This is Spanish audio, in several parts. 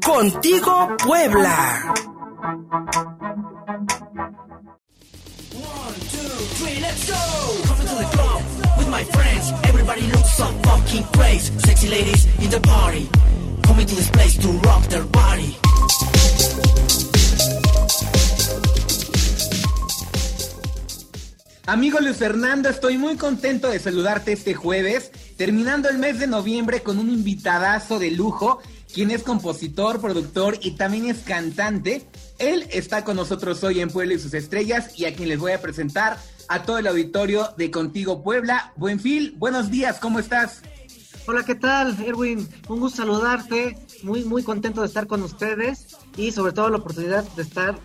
Contigo Puebla. let's go. Coming to the club with my friends. Everybody so fucking crazy. Sexy ladies in the party. Coming to this place to rock their body. Amigo Luis Fernando, estoy muy contento de saludarte este jueves, terminando el mes de noviembre con un invitadazo de lujo, quien es compositor, productor y también es cantante. Él está con nosotros hoy en Puebla y sus estrellas y a quien les voy a presentar a todo el auditorio de Contigo Puebla. Buenfil, buenos días, ¿cómo estás? Hola, ¿qué tal, Erwin? Un gusto saludarte, muy, muy contento de estar con ustedes y sobre todo la oportunidad de estar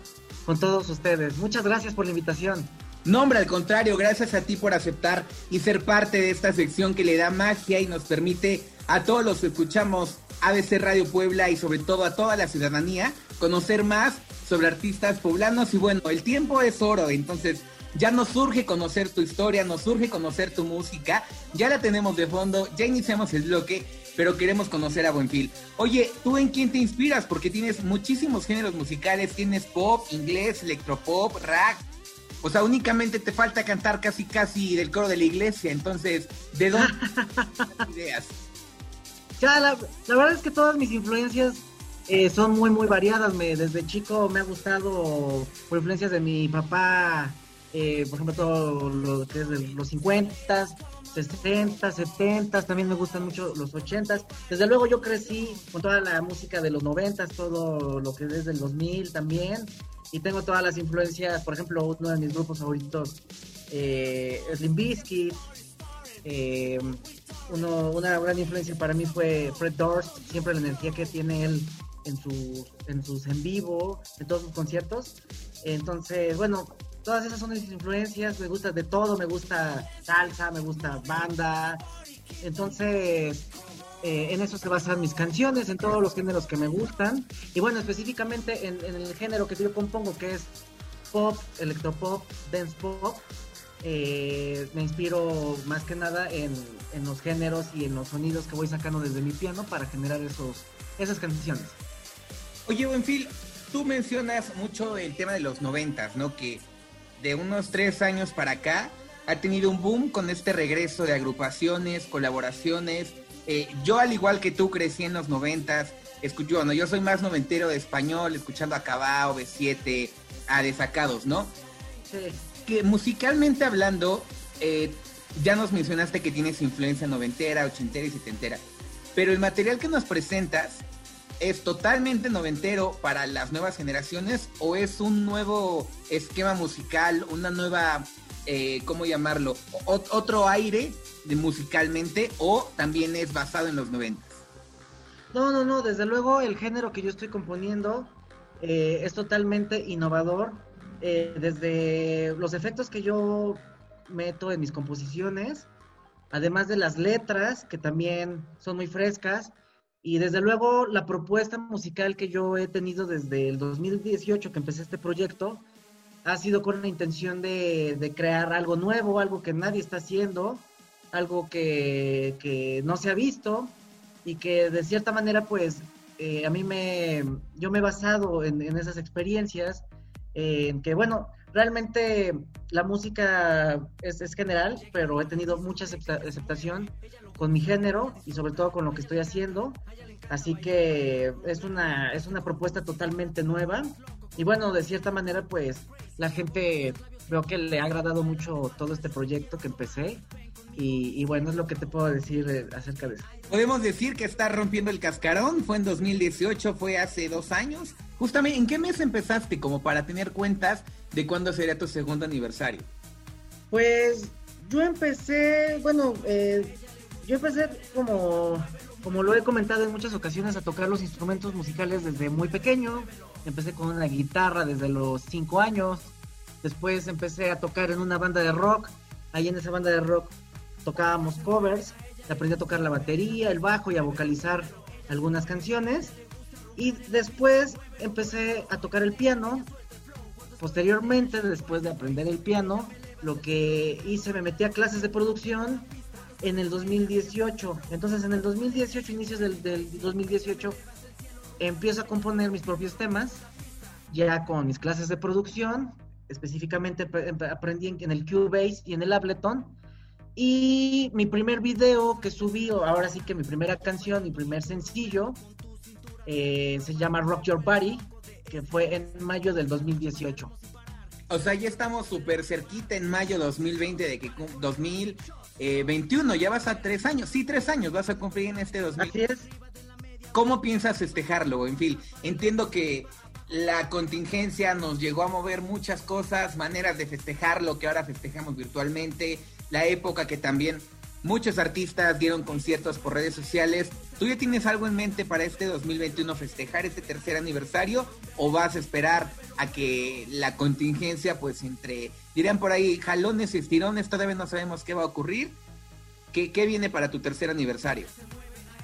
con todos ustedes. Muchas gracias por la invitación. No, hombre, al contrario, gracias a ti por aceptar y ser parte de esta sección que le da magia y nos permite a todos los que escuchamos ABC Radio Puebla y sobre todo a toda la ciudadanía conocer más sobre artistas poblanos y bueno, el tiempo es oro, entonces ya nos surge conocer tu historia, nos surge conocer tu música, ya la tenemos de fondo, ya iniciamos el bloque, pero queremos conocer a Buenfil. Oye, ¿tú en quién te inspiras? Porque tienes muchísimos géneros musicales, tienes pop, inglés, electropop, rap. O sea, únicamente te falta cantar casi casi del coro de la iglesia, entonces, ¿de dónde ideas? Ya, la, verdad es que todas mis influencias eh, son muy, muy variadas. Me, desde chico me ha gustado por influencias de mi papá, eh, por ejemplo, todo lo que es de los 50, 60, 70, también me gustan mucho los 80. Desde luego yo crecí con toda la música de los 90, todo lo que es del 2000 también. Y tengo todas las influencias, por ejemplo, uno de mis grupos favoritos eh, es Limbiskit. Eh, una gran influencia para mí fue Fred Durst, siempre la energía que tiene él en sus, en sus en vivo, en todos sus conciertos. Entonces, bueno, todas esas son mis influencias, me gusta de todo, me gusta salsa, me gusta banda, entonces eh, en eso se basan mis canciones, en todos los géneros que me gustan, y bueno, específicamente en, el género que yo compongo, que es pop, electropop, dance pop, eh, me inspiro más que nada en, en, los géneros y en los sonidos que voy sacando desde mi piano para generar esos, esas canciones. Oye, Buenfil, tú mencionas mucho el tema de los noventas, ¿no? Que de unos tres años para acá ha tenido un boom con este regreso de agrupaciones, colaboraciones. Eh, yo al igual que tú crecí en los noventas, escucho, bueno, yo soy más noventero de español, escuchando a Cabao, B7, a Desacados, ¿no? Sí. Que musicalmente hablando, eh, ya nos mencionaste que tienes influencia noventera, ochentera y setentera, pero el material que nos presentas ¿Es totalmente noventero para las nuevas generaciones o es un nuevo esquema musical, una nueva, eh, ¿cómo llamarlo? otro aire de musicalmente o también es basado en los noventas? No, no, no, desde luego el género que yo estoy componiendo eh, es totalmente innovador. Eh, desde los efectos que yo meto en mis composiciones, además de las letras, que también son muy frescas, y desde luego la propuesta musical que yo he tenido desde el 2018 que empecé este proyecto ha sido con la intención de, crear algo nuevo, algo que nadie está haciendo, algo que, no se ha visto y que de cierta manera pues eh, a mí me, yo me he basado en, esas experiencias, en que bueno, realmente la música es, es, general, pero he tenido mucha aceptación con mi género y sobre todo con lo que estoy haciendo. Así que es una, es una propuesta totalmente nueva. Y bueno, de cierta manera, pues la gente veo que le ha agradado mucho todo este proyecto que empecé. Y, bueno, es lo que te puedo decir eh, acerca de eso. Podemos decir que está rompiendo el cascarón. Fue en 2018, fue hace dos años. Justamente, ¿en qué mes empezaste como para tener cuentas de cuándo sería tu segundo aniversario? Pues yo empecé, bueno, eh, yo empecé como, como lo he comentado en muchas ocasiones, a tocar los instrumentos musicales desde muy pequeño. Empecé con una guitarra desde los 5 años. Después empecé a tocar en una banda de rock. Ahí en esa banda de rock tocábamos covers. Aprendí a tocar la batería, el bajo y a vocalizar algunas canciones. Y después empecé a tocar el piano. Posteriormente, después de aprender el piano, lo que hice, me metí a clases de producción en el 2018. Entonces en el 2018, inicios del, del 2018, empiezo a componer mis propios temas, ya con mis clases de producción, específicamente aprendí en el Cubase y en el Ableton. Y mi primer video que subí, ahora sí que mi primera canción, mi primer sencillo, eh, se llama Rock Your Body, que fue en mayo del 2018. O sea, ya estamos súper cerquita en mayo 2020 de que 2021, ya vas a tres años, sí, tres años vas a cumplir en este 2000. Así es. ¿Cómo piensas festejarlo? En fin, entiendo que la contingencia nos llegó a mover muchas cosas, maneras de festejar lo que ahora festejamos virtualmente, la época que también muchos artistas dieron conciertos por redes sociales. ¿Tú ya tienes algo en mente para este 2021 festejar este tercer aniversario o vas a esperar a que la contingencia pues entre, dirían por ahí, jalones y estirones, todavía no sabemos qué va a ocurrir? ¿Qué, qué viene para tu tercer aniversario?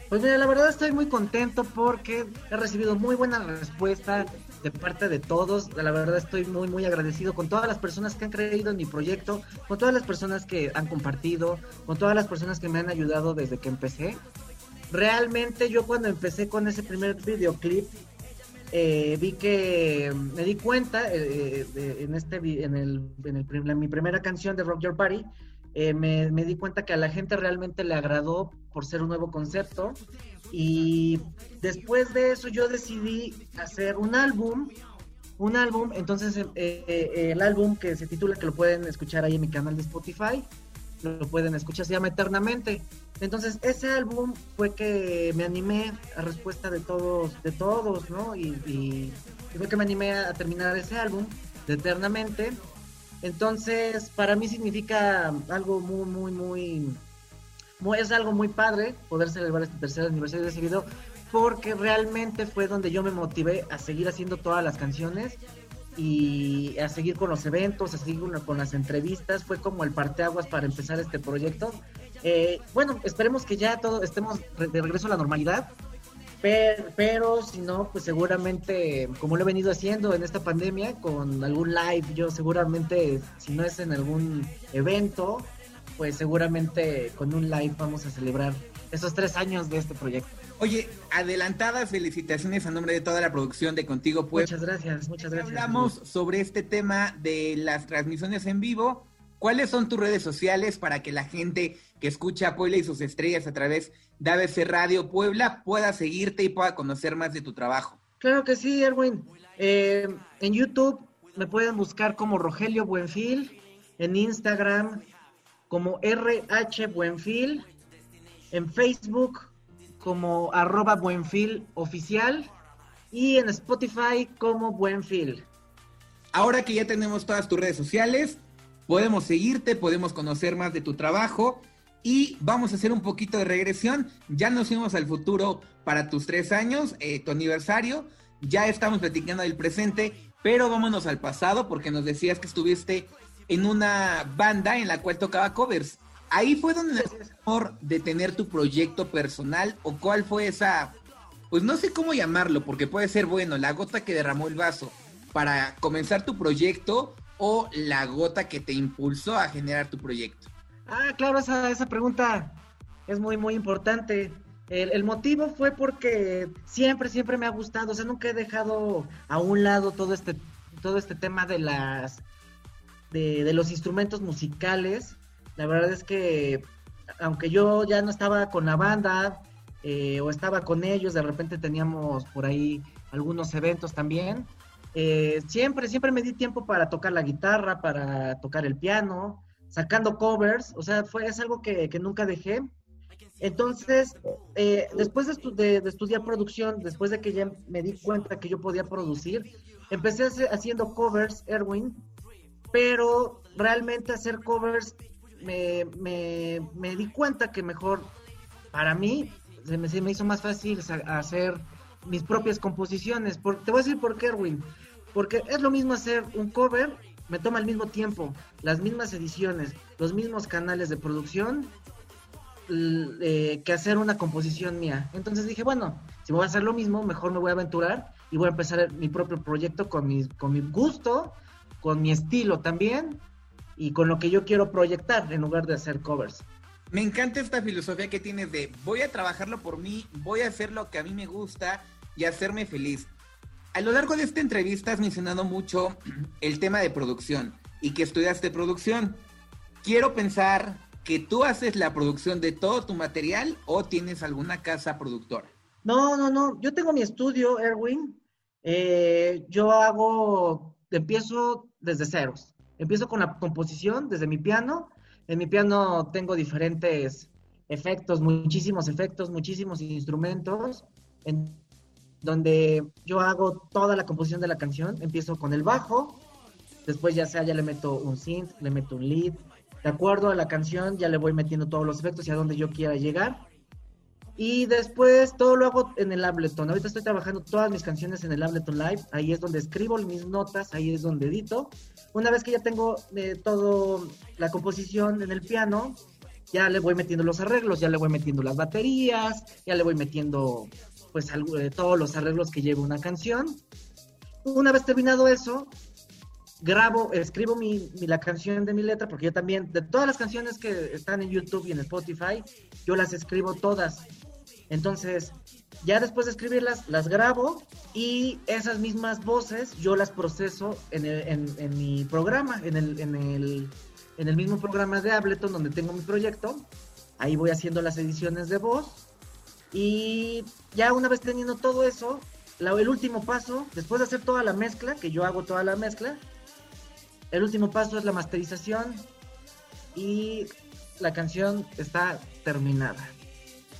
Pues mira, la verdad estoy muy contento porque he recibido muy buena respuesta de parte de todos. La verdad estoy muy, muy agradecido con todas las personas que han creído en mi proyecto, con todas las personas que han compartido, con todas las personas que me han ayudado desde que empecé. Realmente yo cuando empecé con ese primer videoclip, eh, vi que me di cuenta eh, en este en, el, en, el, en mi primera canción de Rock Your Party eh, me, me, di cuenta que a la gente realmente le agradó por ser un nuevo concepto. Y después de eso yo decidí hacer un álbum, un álbum, entonces eh, eh, el álbum que se titula, que lo pueden escuchar ahí en mi canal de Spotify, lo pueden escuchar, se llama Eternamente. Entonces ese álbum fue que me animé a respuesta de todos, de todos, ¿no? Y, y fue que me animé a terminar ese álbum de Eternamente entonces, para mí significa algo muy, muy, muy, es algo muy padre poder celebrar este tercer aniversario de ese video, porque realmente fue donde yo me motivé a seguir haciendo todas las canciones y a seguir con los eventos, a seguir con, las entrevistas. Fue como el parteaguas para empezar este proyecto. Eh, bueno, esperemos que ya todo estemos de regreso a la normalidad pero, si no, pues seguramente, como lo he venido haciendo en esta pandemia, con algún live, yo seguramente, si no es en algún evento, pues seguramente con un live vamos a celebrar esos tres años de este proyecto. Oye, adelantadas felicitaciones a nombre de toda la producción de Contigo pues Muchas gracias, muchas gracias. Hablamos sobre este tema de las transmisiones en vivo. ¿Cuáles son tus redes sociales para que la gente que escucha Puebla y sus estrellas a través de ABC Radio Puebla pueda seguirte y pueda conocer más de tu trabajo. Claro que sí, Erwin. Eh, en YouTube me pueden buscar como Rogelio Buenfil, en Instagram como RH Buenfil, en Facebook como arroba Buenfil oficial y en Spotify como Buenfil. Ahora que ya tenemos todas tus redes sociales, podemos seguirte, podemos conocer más de tu trabajo y vamos a hacer un poquito de regresión. Ya nos fuimos al futuro para tus tres años, eh, tu aniversario. Ya estamos platicando del presente, pero vámonos al pasado porque nos decías que estuviste en una banda en la cual tocaba covers. Ahí fue donde nació el amor de tener tu proyecto personal o cuál fue esa, pues no sé cómo llamarlo, porque puede ser bueno, la gota que derramó el vaso para comenzar tu proyecto o la gota que te impulsó a generar tu proyecto. Ah, claro, esa, esa pregunta es muy, muy importante. El, motivo fue porque siempre, siempre me ha gustado, o sea, nunca he dejado a un lado todo este, todo este tema de las, de, los instrumentos musicales. La verdad es que, aunque yo ya no estaba con la banda eh, o estaba con ellos, de repente teníamos por ahí algunos eventos también. Eh, siempre, siempre me di tiempo para tocar la guitarra, para tocar el piano, sacando covers, o sea, fue, es algo que, nunca dejé. Entonces, eh, después de, estudiar producción, después de que ya me di cuenta que yo podía producir, empecé haciendo covers, Erwin, pero realmente hacer covers me, di cuenta que mejor para mí se me, se me hizo más fácil hacer mis propias composiciones. Por, te voy a decir por qué, Erwin. Porque es lo mismo hacer un cover me toma el mismo tiempo, las mismas ediciones, los mismos canales de producción eh, que hacer una composición mía. Entonces dije, bueno, si voy a hacer lo mismo, mejor me voy a aventurar y voy a empezar mi propio proyecto con mi, con mi gusto, con mi estilo también y con lo que yo quiero proyectar en lugar de hacer covers. Me encanta esta filosofía que tienes de voy a trabajarlo por mí, voy a hacer lo que a mí me gusta y hacerme feliz. A lo largo de esta entrevista has mencionado mucho el tema de producción y que estudiaste producción. Quiero pensar que tú haces la producción de todo tu material o tienes alguna casa productora. No, no, no. Yo tengo mi estudio, Erwin. Eh, yo hago, empiezo desde ceros. Empiezo con la composición desde mi piano. En mi piano tengo diferentes efectos, muchísimos efectos, muchísimos instrumentos. En donde yo hago toda la composición de la canción. Empiezo con el bajo, después ya sea, ya le meto un synth, le meto un lead. De acuerdo a la canción, ya le voy metiendo todos los efectos y a donde yo quiera llegar. Y después todo lo hago en el Ableton. Ahorita estoy trabajando todas mis canciones en el Ableton Live. Ahí es donde escribo mis notas, ahí es donde edito. Una vez que ya tengo eh, todo la composición en el piano, ya le voy metiendo los arreglos, ya le voy metiendo las baterías, ya le voy metiendo pues de todos los arreglos que lleva una canción. Una vez terminado eso, grabo, escribo la canción de mi letra, porque yo también, de todas las canciones que están en YouTube y en Spotify, yo las escribo todas. Entonces, ya después de escribirlas, las grabo y esas mismas voces yo las proceso en, mi programa, en el mismo programa de Ableton donde tengo mi proyecto. Ahí voy haciendo las ediciones de voz y ya una vez teniendo todo eso, el último paso, después de hacer toda la mezcla, que yo hago toda la mezcla, el último paso es la masterización y la canción está terminada.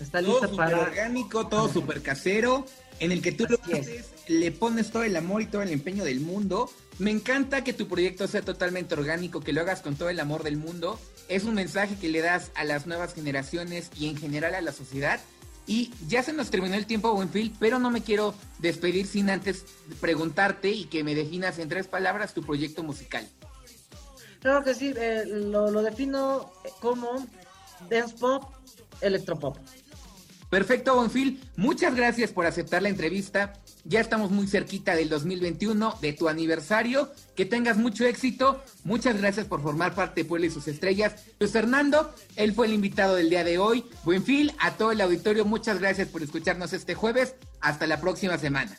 Está lista todo para. orgánico, todo súper casero, en el que tú lo haces, le pones todo el amor y todo el empeño del mundo. Me encanta que tu proyecto sea totalmente orgánico, que lo hagas con todo el amor del mundo. Es un mensaje que le das a las nuevas generaciones y en general a la sociedad y ya se nos terminó el tiempo, Buenfield, pero no me quiero despedir sin antes preguntarte y que me definas en tres palabras tu proyecto musical. Claro que sí, eh, lo, lo, defino como dance pop, electropop. Perfecto, Bonfil. Muchas gracias por aceptar la entrevista. Ya estamos muy cerquita del 2021, de tu aniversario. Que tengas mucho éxito. Muchas gracias por formar parte de Puebla y sus estrellas. Luis Fernando, él fue el invitado del día de hoy. Buenfil, a todo el auditorio, muchas gracias por escucharnos este jueves. Hasta la próxima semana.